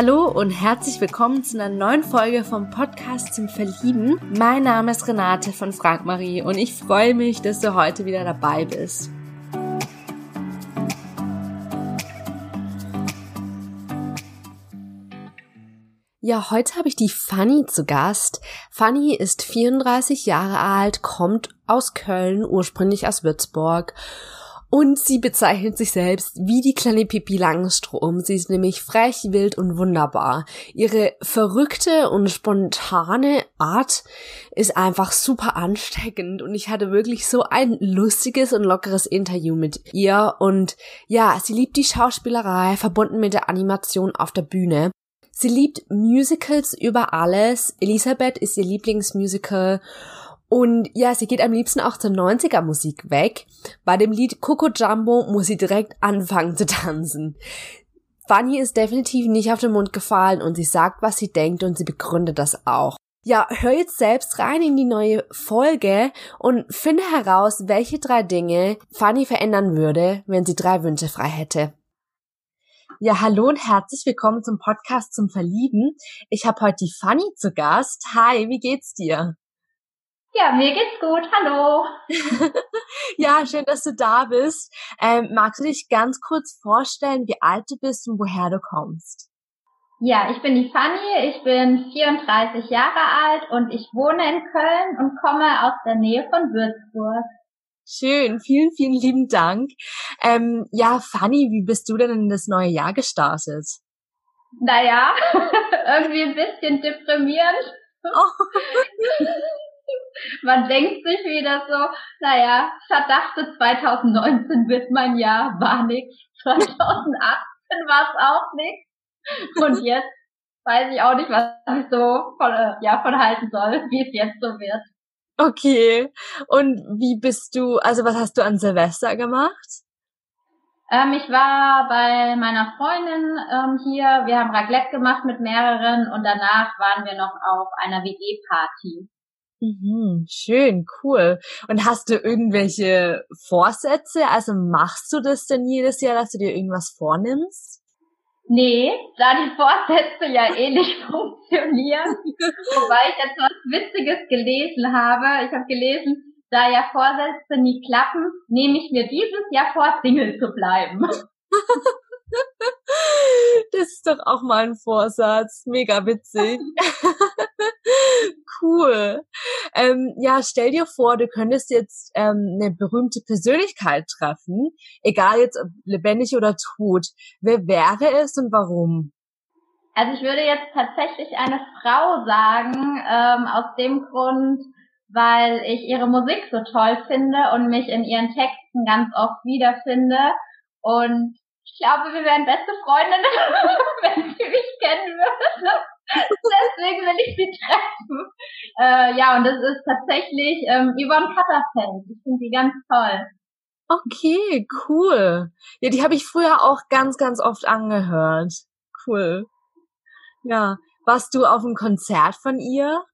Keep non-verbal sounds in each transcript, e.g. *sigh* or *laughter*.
Hallo und herzlich willkommen zu einer neuen Folge vom Podcast zum Verlieben. Mein Name ist Renate von Frank Marie und ich freue mich, dass du heute wieder dabei bist. Ja, heute habe ich die Fanny zu Gast. Fanny ist 34 Jahre alt, kommt aus Köln, ursprünglich aus Würzburg und sie bezeichnet sich selbst wie die kleine Pippi Langstrom. Sie ist nämlich frech, wild und wunderbar. Ihre verrückte und spontane Art ist einfach super ansteckend und ich hatte wirklich so ein lustiges und lockeres Interview mit ihr und ja, sie liebt die Schauspielerei verbunden mit der Animation auf der Bühne. Sie liebt Musicals über alles. Elisabeth ist ihr Lieblingsmusical und ja, sie geht am liebsten auch zur 90er Musik weg. Bei dem Lied Coco Jumbo muss sie direkt anfangen zu tanzen. Fanny ist definitiv nicht auf den Mund gefallen und sie sagt, was sie denkt und sie begründet das auch. Ja, hör jetzt selbst rein in die neue Folge und finde heraus, welche drei Dinge Fanny verändern würde, wenn sie drei Wünsche frei hätte. Ja, hallo und herzlich willkommen zum Podcast zum Verlieben. Ich habe heute die Fanny zu Gast. Hi, wie geht's dir? Ja, mir geht's gut. Hallo. *laughs* ja, schön, dass du da bist. Ähm, magst du dich ganz kurz vorstellen, wie alt du bist und woher du kommst? Ja, ich bin die Fanny, ich bin 34 Jahre alt und ich wohne in Köln und komme aus der Nähe von Würzburg. Schön, vielen, vielen lieben Dank. Ähm, ja, Fanny, wie bist du denn in das neue Jahr gestartet? Naja, *laughs* irgendwie ein bisschen deprimierend. Oh. *laughs* Man denkt sich wieder so, naja, verdachte 2019 wird mein Jahr, war nix. 2018 war es auch nix. Und jetzt weiß ich auch nicht, was ich so von, äh, ja, von halten soll, wie es jetzt so wird. Okay. Und wie bist du, also was hast du an Silvester gemacht? Ähm, ich war bei meiner Freundin ähm, hier. Wir haben Raclette gemacht mit mehreren und danach waren wir noch auf einer WG-Party. Mhm, schön, cool. Und hast du irgendwelche Vorsätze? Also machst du das denn jedes Jahr, dass du dir irgendwas vornimmst? Nee, da die Vorsätze ja eh nicht *laughs* funktionieren. Wobei ich jetzt was Witziges gelesen habe. Ich habe gelesen, da ja Vorsätze nie klappen, nehme ich mir dieses Jahr vor, Single zu bleiben. *laughs* *laughs* Das ist doch auch mal ein Vorsatz. Mega witzig. *laughs* cool. Ähm, ja, stell dir vor, du könntest jetzt ähm, eine berühmte Persönlichkeit treffen, egal jetzt ob lebendig oder tot. Wer wäre es und warum? Also ich würde jetzt tatsächlich eine Frau sagen, ähm, aus dem Grund, weil ich ihre Musik so toll finde und mich in ihren Texten ganz oft wiederfinde. Und ich glaube, wir wären beste Freundinnen, *laughs* wenn sie mich kennen würde. Deswegen will ich sie treffen. Äh, ja, und das ist tatsächlich ähm, Yvonne Katterfeld. Ich finde sie ganz toll. Okay, cool. Ja, die habe ich früher auch ganz, ganz oft angehört. Cool. Ja. Warst du auf einem Konzert von ihr?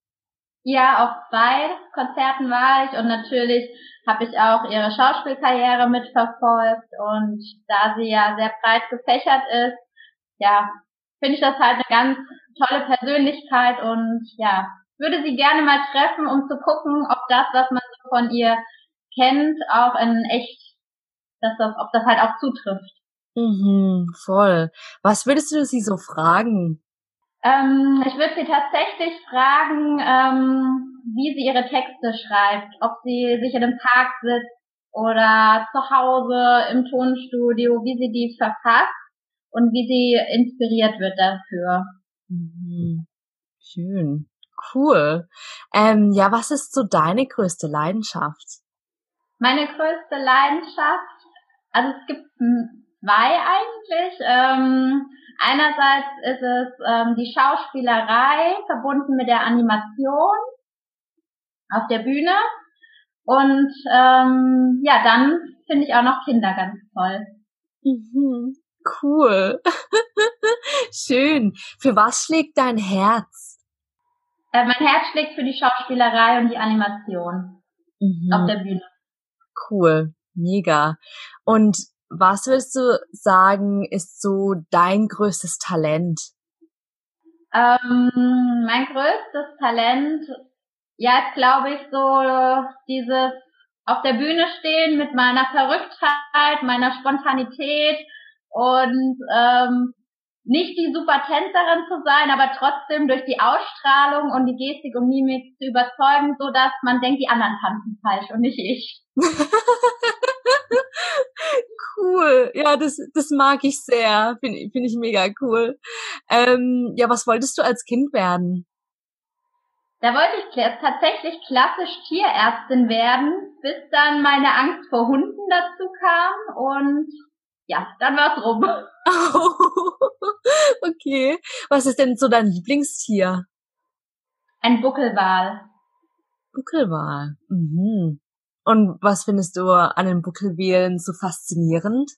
Ja, auf zwei Konzerten war ich und natürlich habe ich auch ihre Schauspielkarriere mitverfolgt und da sie ja sehr breit gefächert ist, ja, finde ich das halt eine ganz tolle Persönlichkeit und ja, würde sie gerne mal treffen, um zu gucken, ob das, was man so von ihr kennt, auch in echt, dass das, ob das halt auch zutrifft. Mhm, voll. Was würdest du sie so fragen? Ähm, ich würde sie tatsächlich fragen, ähm, wie sie ihre Texte schreibt, ob sie sich in einem Park sitzt oder zu Hause im Tonstudio, wie sie die verfasst und wie sie inspiriert wird dafür. Mhm. Schön. Cool. Ähm, ja, was ist so deine größte Leidenschaft? Meine größte Leidenschaft, also es gibt zwei eigentlich. Ähm, einerseits ist es ähm, die Schauspielerei verbunden mit der Animation auf der Bühne. Und ähm, ja, dann finde ich auch noch Kinder ganz toll. Mhm. Cool. *laughs* Schön. Für was schlägt dein Herz? Äh, mein Herz schlägt für die Schauspielerei und die Animation mhm. auf der Bühne. Cool. Mega. Und was würdest du sagen, ist so dein größtes Talent? Ähm, mein größtes Talent, ja, ist glaube ich so dieses auf der Bühne stehen mit meiner Verrücktheit, meiner Spontanität und ähm, nicht die super Tänzerin zu sein, aber trotzdem durch die Ausstrahlung und die Gestik und Mimik zu überzeugen, so dass man denkt, die anderen tanzen falsch und nicht ich. *laughs* cool. Ja, das, das mag ich sehr. Finde find ich mega cool. Ähm, ja, was wolltest du als Kind werden? Da wollte ich tatsächlich klassisch Tierärztin werden, bis dann meine Angst vor Hunden dazu kam und ja, dann war's rum. *laughs* okay. Was ist denn so dein Lieblingstier? Ein Buckelwal. Buckelwal. Mhm. Und was findest du an den Buckelwählen so faszinierend?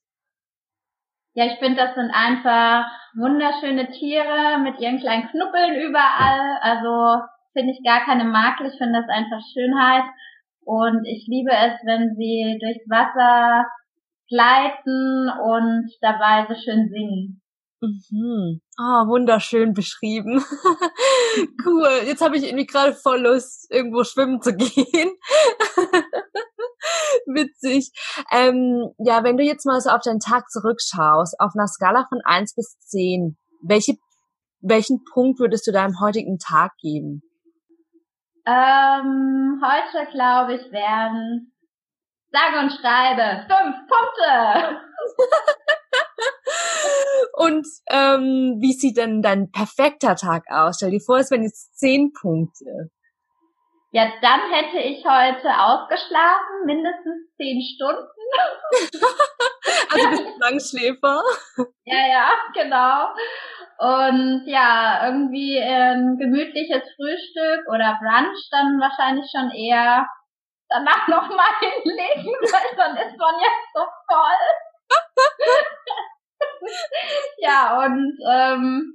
Ja, ich finde, das sind einfach wunderschöne Tiere mit ihren kleinen Knuppeln überall. Also finde ich gar keine Makel. Ich finde das einfach Schönheit. Und ich liebe es, wenn sie durchs Wasser gleiten und dabei so schön singen. Mhm. Ah, wunderschön beschrieben. *laughs* cool. Jetzt habe ich irgendwie gerade voll Lust, irgendwo schwimmen zu *laughs* gehen. Witzig. Ähm, ja, wenn du jetzt mal so auf deinen Tag zurückschaust, auf einer Skala von eins bis zehn, welche, welchen Punkt würdest du deinem heutigen Tag geben? Ähm, heute glaube ich werden sage und schreibe fünf Punkte. *laughs* und ähm, wie sieht denn dein perfekter Tag aus? Stell dir vor, es wären jetzt zehn Punkte. Ja, dann hätte ich heute ausgeschlafen, mindestens zehn Stunden. *laughs* also bist du Langschläfer? *laughs* ja, ja, genau. Und ja, irgendwie ein gemütliches Frühstück oder Brunch dann wahrscheinlich schon eher danach nochmal *laughs* hinlegen, weil dann ist man jetzt so voll. Ja, und ähm,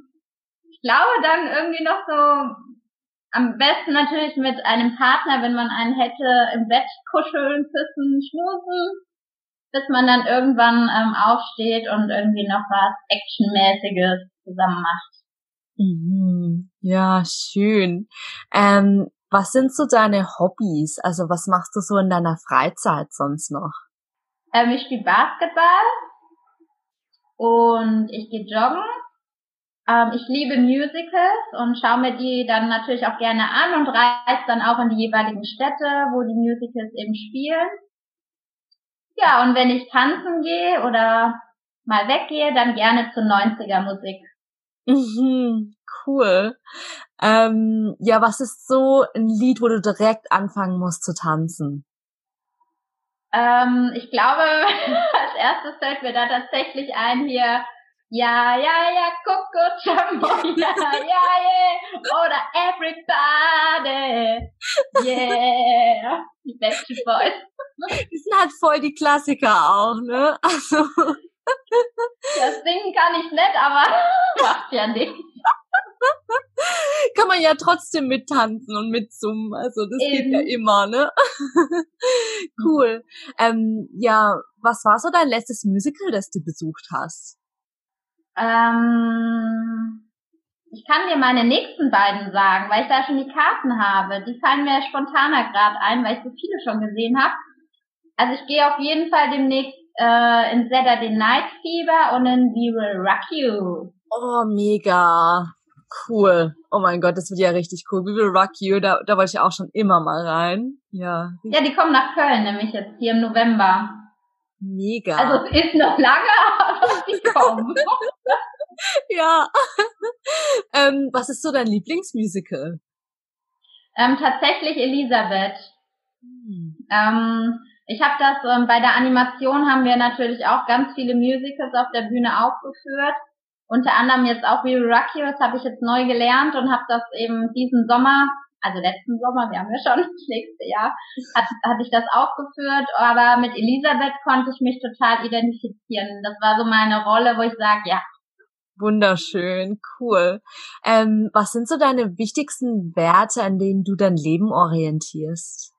ich glaube dann irgendwie noch so am besten natürlich mit einem Partner, wenn man einen hätte, im Bett kuscheln, küssen, schmusen, bis man dann irgendwann ähm, aufsteht und irgendwie noch was Actionmäßiges zusammen macht. Mhm. Ja, schön. Ähm, was sind so deine Hobbys? Also was machst du so in deiner Freizeit sonst noch? Ähm, ich spiele Basketball und ich gehe joggen. Ähm, ich liebe Musicals und schaue mir die dann natürlich auch gerne an und reise dann auch in die jeweiligen Städte, wo die Musicals eben spielen. Ja, und wenn ich tanzen gehe oder mal weggehe, dann gerne zur 90er Musik. Mhm, cool. Ähm, ja, was ist so ein Lied, wo du direkt anfangen musst zu tanzen? Ähm, ich glaube, *laughs* erstes fällt mir da tatsächlich ein hier, ja, ja, ja, Coco Jumbo, ja, *laughs* ja, yeah, oder Everybody, yeah, die Backstreet Boys. Die sind halt voll die Klassiker auch, ne? Also. Das singen kann ich nicht, aber *laughs* macht ja nichts. *laughs* kann man ja trotzdem mittanzen und mitsummen. Also das Eben. geht ja immer, ne? *laughs* cool. Ähm, ja, was war so dein letztes Musical, das du besucht hast? Ähm, ich kann dir meine nächsten beiden sagen, weil ich da schon die Karten habe. Die fallen mir spontaner gerade ein, weil ich so viele schon gesehen habe. Also ich gehe auf jeden Fall demnächst äh, in Saturday Night Fever und in We Will Rock You. Oh, mega. Cool. Oh mein Gott, das wird ja richtig cool. We Will Rock You, da, da wollte ich auch schon immer mal rein. Ja. Ja, die kommen nach Köln, nämlich jetzt hier im November. Mega. Also es ist noch lange, aber die *laughs* kommen. ja. *laughs* ähm, was ist so dein Lieblingsmusical? Ähm, tatsächlich Elisabeth. Hm. Ähm, ich habe das ähm, bei der Animation haben wir natürlich auch ganz viele Musicals auf der Bühne aufgeführt unter anderem jetzt auch We Rock You, das habe ich jetzt neu gelernt und habe das eben diesen Sommer, also letzten Sommer, wir haben ja schon *laughs* das nächste Jahr, hat, hatte ich das aufgeführt, aber mit Elisabeth konnte ich mich total identifizieren. Das war so meine Rolle, wo ich sage, ja. Wunderschön, cool. Ähm, was sind so deine wichtigsten Werte, an denen du dein Leben orientierst?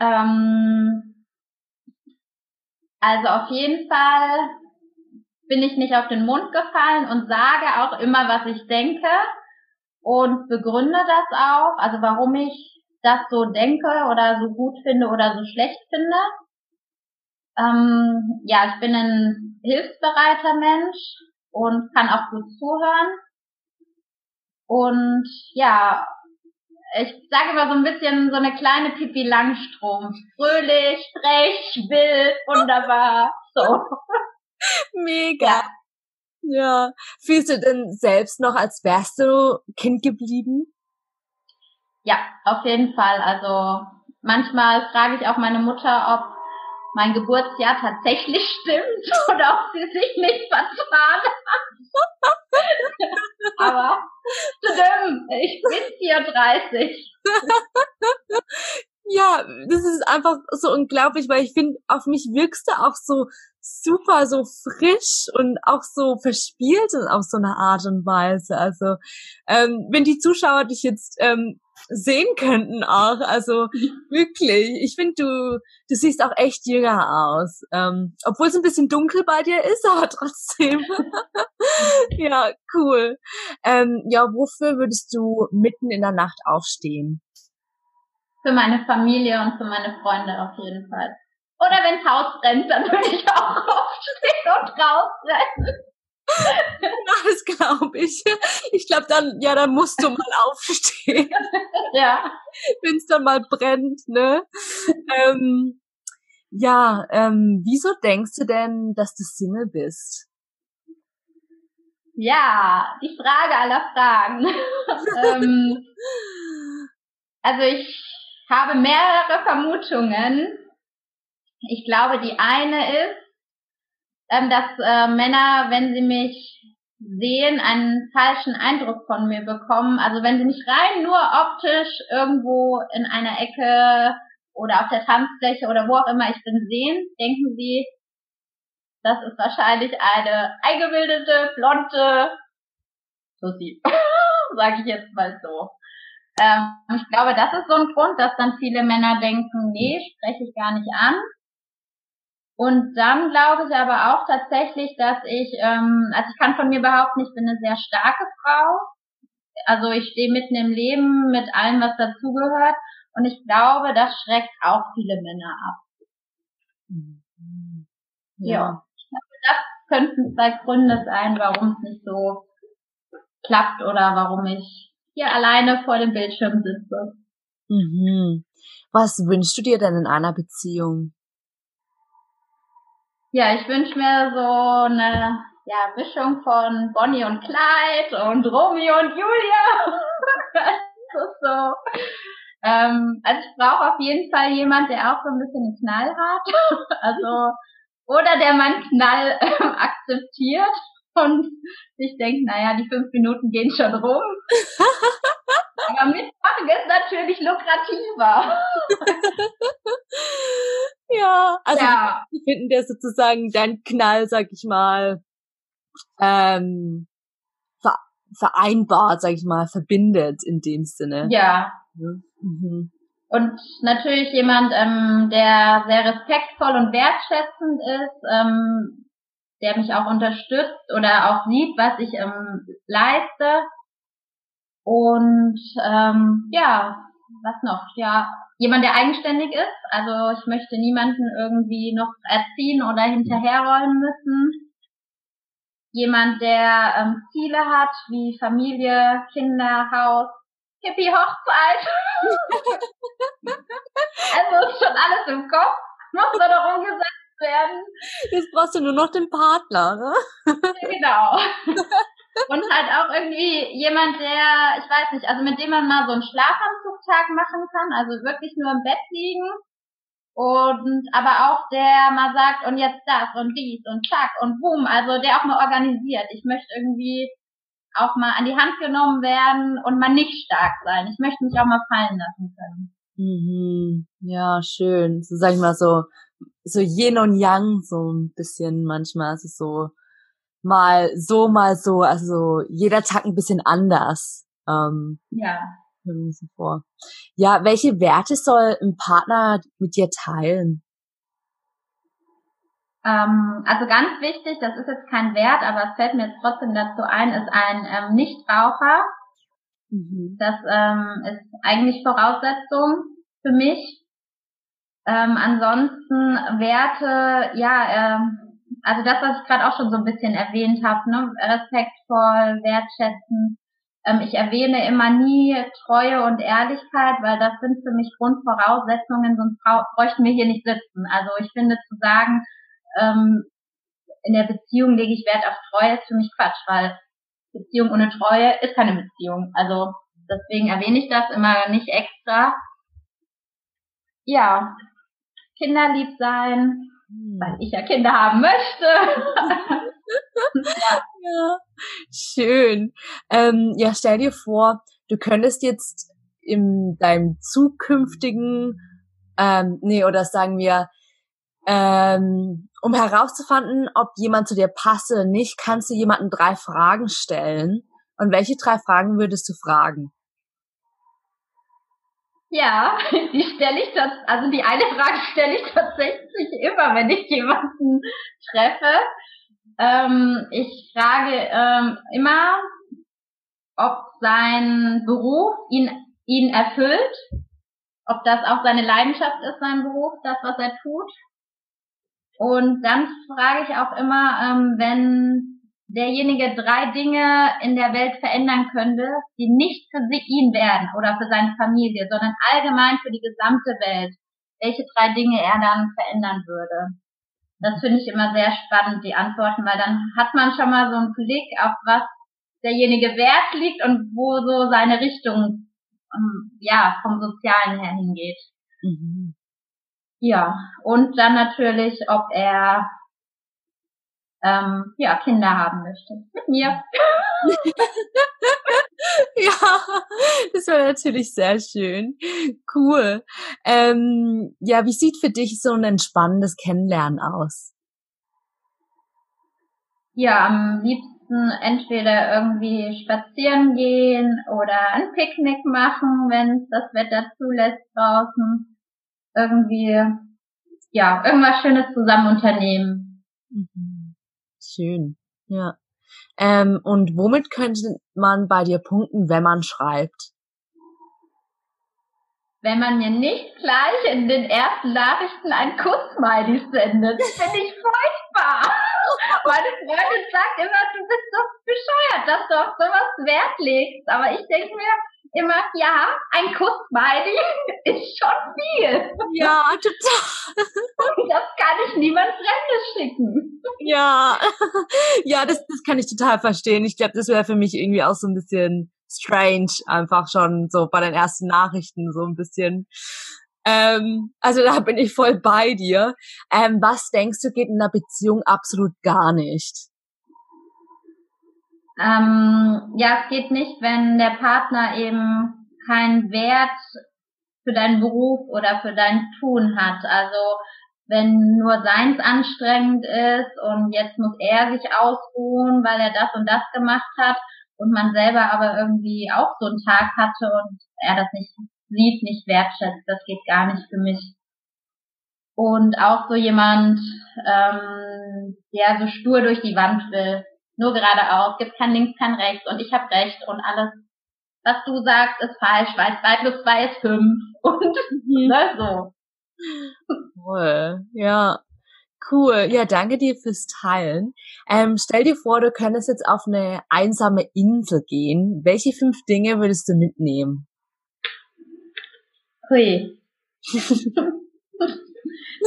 Ähm, also auf jeden Fall bin ich nicht auf den Mund gefallen und sage auch immer, was ich denke und begründe das auch, also warum ich das so denke oder so gut finde oder so schlecht finde. Ähm, ja, ich bin ein hilfsbereiter Mensch und kann auch gut zuhören. Und ja, ich sage immer so ein bisschen so eine kleine Pipi Langstrom. Fröhlich, frech, wild, wunderbar. So. Mega. Ja. ja. Fühlst du denn selbst noch, als wärst du Kind geblieben? Ja, auf jeden Fall. Also manchmal frage ich auch meine Mutter, ob mein Geburtsjahr tatsächlich stimmt *laughs* oder ob sie sich nicht vertan hat. *laughs* Aber stimmt, ich bin 34. *laughs* ja, das ist einfach so unglaublich, weil ich finde, auf mich wirkst du auch so super, so frisch und auch so verspielt auf so eine Art und Weise. Also, ähm, wenn die Zuschauer dich jetzt ähm, sehen könnten auch, also *laughs* wirklich, ich finde, du, du siehst auch echt jünger aus. Ähm, obwohl es ein bisschen dunkel bei dir ist, *laughs* aber trotzdem. *laughs* ja, cool. Ähm, ja, wofür würdest du mitten in der Nacht aufstehen? Für meine Familie und für meine Freunde auf jeden Fall. Oder wenn's Haus brennt, dann würde ich auch aufstehen und rausrennen. *laughs* das glaube ich. Ich glaube dann, ja, dann musst du mal aufstehen. *laughs* ja. Wenn es dann mal brennt, ne? ähm, ja, ähm, wieso denkst du denn, dass du Single bist? Ja, die Frage aller Fragen. *laughs* ähm, also ich habe mehrere Vermutungen. Ich glaube, die eine ist, ähm, dass äh, Männer, wenn sie mich sehen, einen falschen Eindruck von mir bekommen. Also wenn sie mich rein nur optisch irgendwo in einer Ecke oder auf der Tanzfläche oder wo auch immer ich bin sehen, denken sie, das ist wahrscheinlich eine eingebildete, blonde Susi. *laughs* Sage ich jetzt mal so. Ähm, ich glaube, das ist so ein Grund, dass dann viele Männer denken, nee, spreche ich gar nicht an. Und dann glaube ich aber auch tatsächlich, dass ich, ähm, also ich kann von mir behaupten, ich bin eine sehr starke Frau. Also ich stehe mitten im Leben mit allem, was dazugehört. Und ich glaube, das schreckt auch viele Männer ab. Mhm. Ja. ja. Ich glaube, das könnten zwei Gründe sein, warum es nicht so klappt oder warum ich hier alleine vor dem Bildschirm sitze. Mhm. Was wünschst du dir denn in einer Beziehung? Ja, ich wünsche mir so eine ja, Mischung von Bonnie und Clyde und Romeo und Julia. *laughs* das ist so. Ähm, also ich brauche auf jeden Fall jemand, der auch so ein bisschen einen Knall hat. *laughs* also oder der meinen Knall äh, *laughs* akzeptiert und sich denkt, naja, die fünf Minuten gehen schon rum. *laughs* Aber mitmachen ist natürlich lukrativer. *laughs* ja, also ja. die finden der sozusagen dein Knall, sag ich mal, ähm, ver vereinbart, sag ich mal, verbindet in dem Sinne. Ja. Mhm. Und natürlich jemand, ähm, der sehr respektvoll und wertschätzend ist, ähm, der mich auch unterstützt oder auch sieht, was ich ähm, leiste und ähm, ja, was noch? Ja, jemand, der eigenständig ist. Also ich möchte niemanden irgendwie noch erziehen oder hinterherrollen müssen. Jemand, der ähm, Ziele hat, wie Familie, Kinder, Haus, Hippie, Hochzeit. *laughs* also ist schon alles im Kopf. Noch umgesetzt werden. Jetzt brauchst du nur noch den Partner, ne? genau. *laughs* Und halt auch irgendwie jemand, der, ich weiß nicht, also mit dem man mal so einen Schlafanzugtag machen kann, also wirklich nur im Bett liegen. Und aber auch der mal sagt, und jetzt das und dies und zack und boom, also der auch mal organisiert. Ich möchte irgendwie auch mal an die Hand genommen werden und mal nicht stark sein. Ich möchte mich auch mal fallen lassen können. Mhm. Ja, schön. So sag ich mal so, so Yin und Yang, so ein bisschen manchmal. ist es so, mal so, mal so, also jeder Tag ein bisschen anders. Ähm, ja. So vor. Ja, welche Werte soll ein Partner mit dir teilen? Ähm, also ganz wichtig, das ist jetzt kein Wert, aber es fällt mir jetzt trotzdem dazu ein, ist ein ähm, Nichtraucher. Mhm. Das ähm, ist eigentlich Voraussetzung für mich. Ähm, ansonsten Werte, ja, ähm, also das, was ich gerade auch schon so ein bisschen erwähnt habe, ne? respektvoll, wertschätzen. Ähm, ich erwähne immer nie Treue und Ehrlichkeit, weil das sind für mich Grundvoraussetzungen, sonst bräuchten wir hier nicht sitzen. Also ich finde zu sagen, ähm, in der Beziehung lege ich Wert auf Treue, ist für mich Quatsch, weil Beziehung ohne Treue ist keine Beziehung. Also deswegen erwähne ich das immer nicht extra. Ja, kinderlieb sein, hm. weil ich ja Kinder haben möchte. ja. *laughs* ja. schön. Ähm, ja, stell dir vor, du könntest jetzt in deinem zukünftigen, ähm, nee, oder sagen wir, ähm, um herauszufinden, ob jemand zu dir passe oder nicht, kannst du jemanden drei Fragen stellen. Und welche drei Fragen würdest du fragen? Ja, *laughs* die stelle ich das, also die eine Frage stelle ich tatsächlich immer, wenn ich jemanden treffe. Ähm, ich frage ähm, immer, ob sein Beruf ihn, ihn erfüllt, ob das auch seine Leidenschaft ist, sein Beruf, das, was er tut. Und dann frage ich auch immer, ähm, wenn derjenige drei Dinge in der Welt verändern könnte, die nicht für ihn wären oder für seine Familie, sondern allgemein für die gesamte Welt, welche drei Dinge er dann verändern würde. Das finde ich immer sehr spannend, die Antworten, weil dann hat man schon mal so einen Blick auf was derjenige Wert liegt und wo so seine Richtung um, ja vom Sozialen her hingeht. Mhm. Ja, und dann natürlich, ob er ähm, ja, Kinder haben möchte. Mit mir. *laughs* ja, das war natürlich sehr schön. Cool. Ähm, ja, wie sieht für dich so ein entspannendes Kennenlernen aus? Ja, am liebsten entweder irgendwie spazieren gehen oder ein Picknick machen, wenn das Wetter zulässt draußen. Irgendwie, ja, irgendwas Schönes zusammen unternehmen. Mhm. Schön, ja. Ähm, und womit könnte man bei dir punkten, wenn man schreibt? Wenn man mir nicht gleich in den ersten Nachrichten ein Kuss-Smiley sendet, finde ich furchtbar. *laughs* Meine Freundin sagt immer, du bist doch bescheuert, dass du auf sowas Wert legst. Aber ich denke mir, immer, ja, ein Kuss Smiley *laughs* ist schon viel. Ja, *laughs* total. Und das kann ich niemand Fremdes schicken. Ja, *laughs* ja, das, das kann ich total verstehen. Ich glaube, das wäre für mich irgendwie auch so ein bisschen strange, einfach schon so bei den ersten Nachrichten so ein bisschen. Ähm, also da bin ich voll bei dir. Ähm, was denkst du geht in einer Beziehung absolut gar nicht? Ähm, ja, es geht nicht, wenn der Partner eben keinen Wert für deinen Beruf oder für dein Tun hat. Also wenn nur seins anstrengend ist und jetzt muss er sich ausruhen, weil er das und das gemacht hat und man selber aber irgendwie auch so einen Tag hatte und er das nicht sieht, nicht wertschätzt, das geht gar nicht für mich. Und auch so jemand, ähm, der so stur durch die Wand will, nur geradeaus, gibt kein links, kein rechts und ich habe recht und alles, was du sagst, ist falsch, weil zwei plus zwei ist fünf *laughs* und mhm. ne, so. Cool, ja. Cool. Ja, danke dir fürs Teilen. Ähm, stell dir vor, du könntest jetzt auf eine einsame Insel gehen. Welche fünf Dinge würdest du mitnehmen? Hui. *laughs*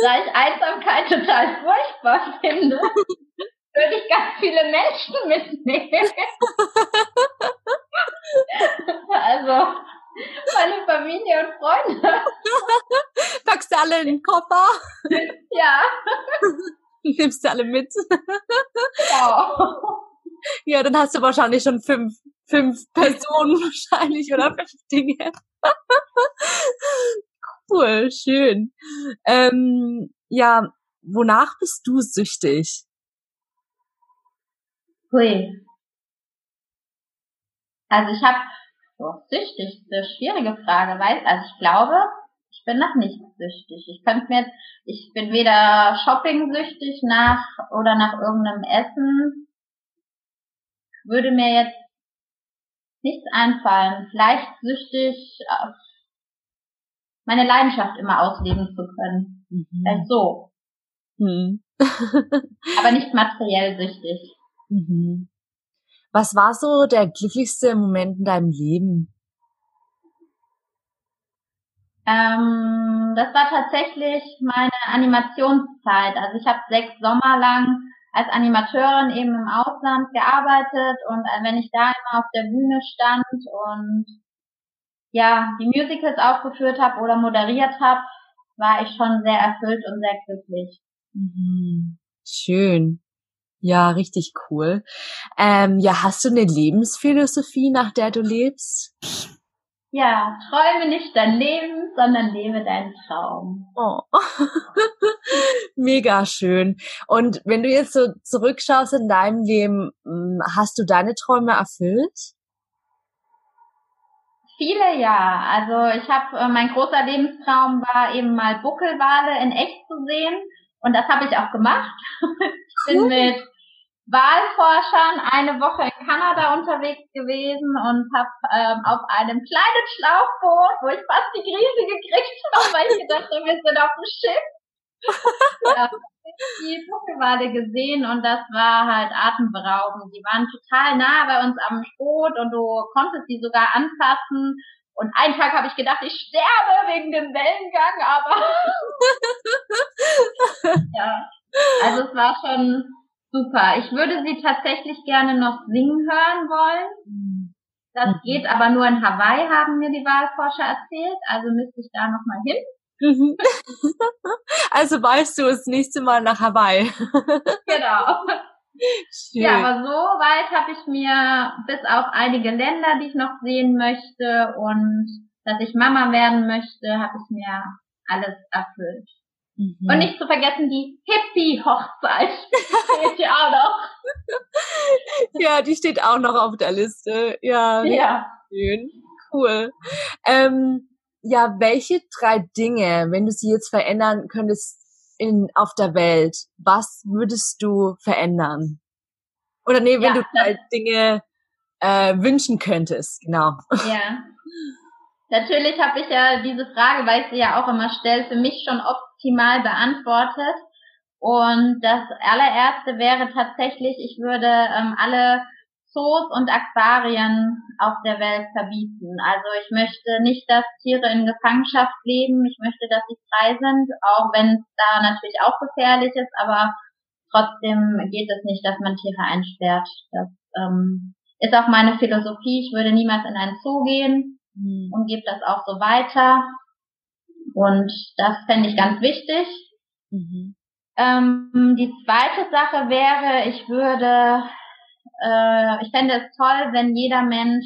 da ich Einsamkeit total furchtbar finde, würde ich ganz viele Menschen mitnehmen. *laughs* also meine Familie und Freunde. Packst du alle in den Koffer? Ja. *laughs* Nimmst du alle mit? Ja. Ja, dann hast du wahrscheinlich schon fünf, fünf Personen *laughs* wahrscheinlich oder fünf Dinge. Cool, schön. Ähm, ja, wonach bist du süchtig? Hui. Also ich habe, oh, süchtig, eine schwierige Frage, weil, also ich glaube, ich bin nach nichts süchtig. Ich könnte mir jetzt, ich bin weder shopping-süchtig nach oder nach irgendeinem Essen. Würde mir jetzt nichts einfallen. Vielleicht süchtig, meine Leidenschaft immer ausleben zu können. Mhm. Vielleicht so. Mhm. *laughs* Aber nicht materiell süchtig. Mhm. Was war so der glücklichste Moment in deinem Leben? Ähm, das war tatsächlich meine Animationszeit. Also ich habe sechs Sommer lang als Animateurin eben im Ausland gearbeitet und äh, wenn ich da immer auf der Bühne stand und ja, die Musicals aufgeführt habe oder moderiert habe, war ich schon sehr erfüllt und sehr glücklich. Mhm. Schön. Ja, richtig cool. Ähm, ja, hast du eine Lebensphilosophie, nach der du lebst? Ja, träume nicht dein Leben, sondern lebe deinen Traum. Oh. *laughs* Mega schön. Und wenn du jetzt so zurückschaust in deinem Leben, hm, hast du deine Träume erfüllt? Viele ja. Also ich habe äh, mein großer Lebenstraum war eben mal Buckelwale in echt zu sehen und das habe ich auch gemacht. *laughs* ich bin mit Wahlforschern eine Woche in Kanada unterwegs gewesen und habe ähm, auf einem kleinen Schlauchboot, wo ich fast die Krise gekriegt *laughs* habe, weil ich gedacht habe, wir sind auf dem Schiff. *laughs* ja, die Buckelwale gesehen und das war halt atemberaubend. Die waren total nah bei uns am Boot und du konntest sie sogar anfassen. Und einen Tag habe ich gedacht, ich sterbe wegen dem Wellengang, aber *laughs* ja, also es war schon Super. Ich würde sie tatsächlich gerne noch singen hören wollen. Das mhm. geht aber nur in Hawaii, haben mir die Wahlforscher erzählt. Also müsste ich da nochmal hin. Mhm. *laughs* also weißt du das nächste Mal nach Hawaii. *laughs* genau. Schön. Ja, aber so weit habe ich mir bis auf einige Länder, die ich noch sehen möchte und dass ich Mama werden möchte, habe ich mir alles erfüllt. Mhm. Und nicht zu vergessen die Hippie-Hochzeit. *laughs* steht ja auch noch. ja, die steht auch noch auf der Liste. Ja. Ja. Schön. Cool. Ähm, ja, welche drei Dinge, wenn du sie jetzt verändern könntest in, auf der Welt, was würdest du verändern? Oder nee, wenn ja, du drei Dinge äh, wünschen könntest, genau. Ja. Natürlich habe ich ja diese Frage, weil ich sie ja auch immer stelle, für mich schon optimal beantwortet. Und das allererste wäre tatsächlich, ich würde ähm, alle Zoos und Aquarien auf der Welt verbieten. Also ich möchte nicht, dass Tiere in Gefangenschaft leben. Ich möchte, dass sie frei sind, auch wenn es da natürlich auch gefährlich ist, aber trotzdem geht es nicht, dass man Tiere einsperrt. Das ähm, ist auch meine Philosophie. Ich würde niemals in einen Zoo gehen mhm. und gebe das auch so weiter. Und das fände ich ganz wichtig. Mhm. Ähm, die zweite Sache wäre, ich würde, äh, ich fände es toll, wenn jeder Mensch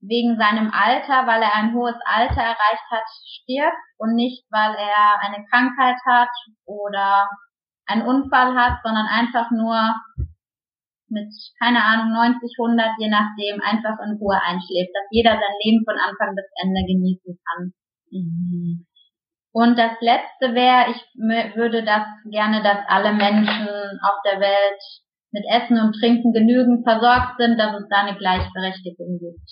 wegen seinem Alter, weil er ein hohes Alter erreicht hat, stirbt und nicht, weil er eine Krankheit hat oder einen Unfall hat, sondern einfach nur mit, keine Ahnung, 90, 100, je nachdem, einfach in Ruhe einschläft, dass jeder sein Leben von Anfang bis Ende genießen kann. Mhm. Und das letzte wäre, ich würde das gerne, dass alle Menschen auf der Welt mit Essen und Trinken genügend versorgt sind, dass es da eine Gleichberechtigung gibt.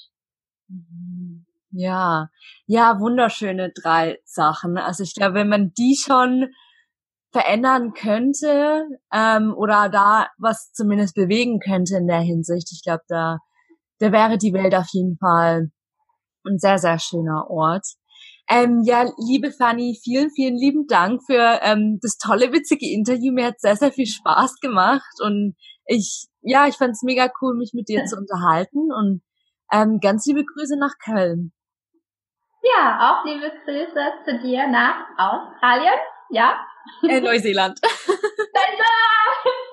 Mhm. Ja, ja, wunderschöne drei Sachen. Also ich glaube, wenn man die schon verändern könnte ähm, oder da was zumindest bewegen könnte in der Hinsicht. Ich glaube, da, da wäre die Welt auf jeden Fall ein sehr, sehr schöner Ort. Ähm, ja, liebe Fanny, vielen, vielen lieben Dank für ähm, das tolle, witzige Interview. Mir hat sehr, sehr viel Spaß gemacht und ich, ja, ich fand es mega cool, mich mit dir zu unterhalten und ähm, ganz liebe Grüße nach Köln. Ja, auch liebe Grüße zu dir nach Australien. Ja, äh, Neuseeland.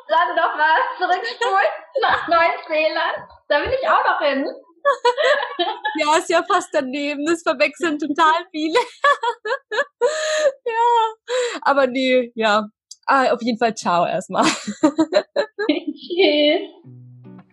Dann noch was zurückspulen nach Neuseeland. Da will ich auch noch hin. *laughs* ja, ist ja fast daneben. Das verwechseln total viele. *laughs* ja, aber nee, ja. Ah, auf jeden Fall ciao erstmal. Tschüss.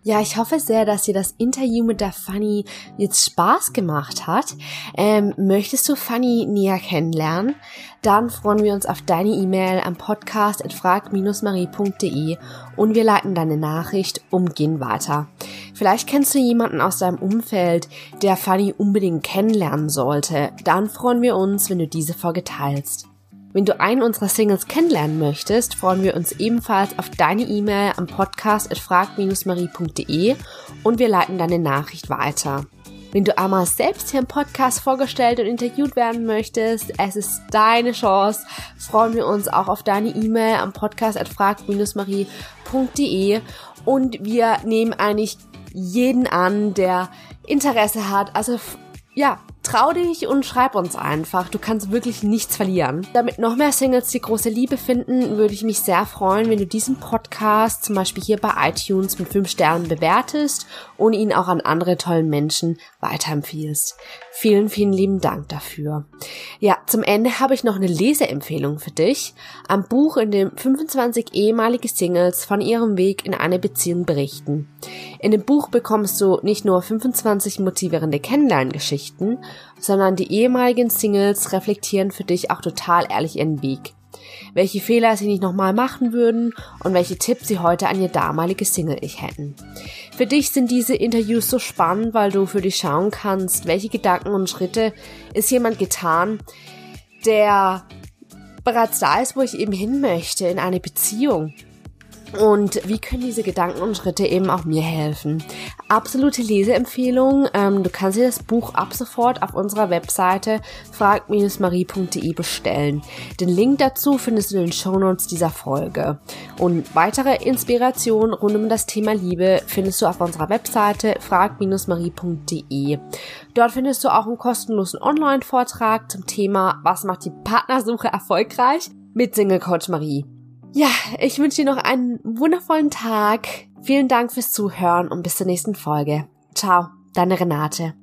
Ja, ich hoffe sehr, dass dir das Interview mit der Fanny jetzt Spaß gemacht hat. Ähm, möchtest du Fanny näher kennenlernen? Dann freuen wir uns auf deine E-Mail am Podcast at frag-marie.de und wir leiten deine Nachricht umgehend weiter. Vielleicht kennst du jemanden aus deinem Umfeld, der Fanny unbedingt kennenlernen sollte. Dann freuen wir uns, wenn du diese Folge teilst. Wenn du einen unserer Singles kennenlernen möchtest, freuen wir uns ebenfalls auf deine E-Mail am Podcast at frag-marie.de und wir leiten deine Nachricht weiter. Wenn du einmal selbst hier im Podcast vorgestellt und interviewt werden möchtest, es ist deine Chance. Freuen wir uns auch auf deine E-Mail am Podcast at frag-marie.de und wir nehmen eigentlich jeden an, der Interesse hat. Also ja, trau dich und schreib uns einfach. Du kannst wirklich nichts verlieren. Damit noch mehr Singles die große Liebe finden, würde ich mich sehr freuen, wenn du diesen Podcast zum Beispiel hier bei iTunes mit 5 Sternen bewertest und ihn auch an andere tollen Menschen weiterempfiehlst. Vielen, vielen lieben Dank dafür. Ja, zum Ende habe ich noch eine Leseempfehlung für dich. Ein Buch, in dem 25 ehemalige Singles von ihrem Weg in eine Beziehung berichten. In dem Buch bekommst du nicht nur 25 motivierende Kennenlerngeschichten, sondern die ehemaligen Singles reflektieren für dich auch total ehrlich ihren Weg. Welche Fehler sie nicht nochmal machen würden und welche Tipps sie heute an ihr damaliges Single-Ich hätten. Für dich sind diese Interviews so spannend, weil du für dich schauen kannst, welche Gedanken und Schritte ist jemand getan, der bereits da ist, wo ich eben hin möchte, in eine Beziehung. Und wie können diese Gedanken und Schritte eben auch mir helfen? Absolute Leseempfehlung. Ähm, du kannst dir das Buch ab sofort auf unserer Webseite frag-marie.de bestellen. Den Link dazu findest du in den Shownotes dieser Folge. Und weitere Inspiration rund um das Thema Liebe findest du auf unserer Webseite frag-marie.de. Dort findest du auch einen kostenlosen Online-Vortrag zum Thema Was macht die Partnersuche erfolgreich mit Single Coach Marie. Ja, ich wünsche dir noch einen wundervollen Tag. Vielen Dank fürs Zuhören und bis zur nächsten Folge. Ciao, deine Renate.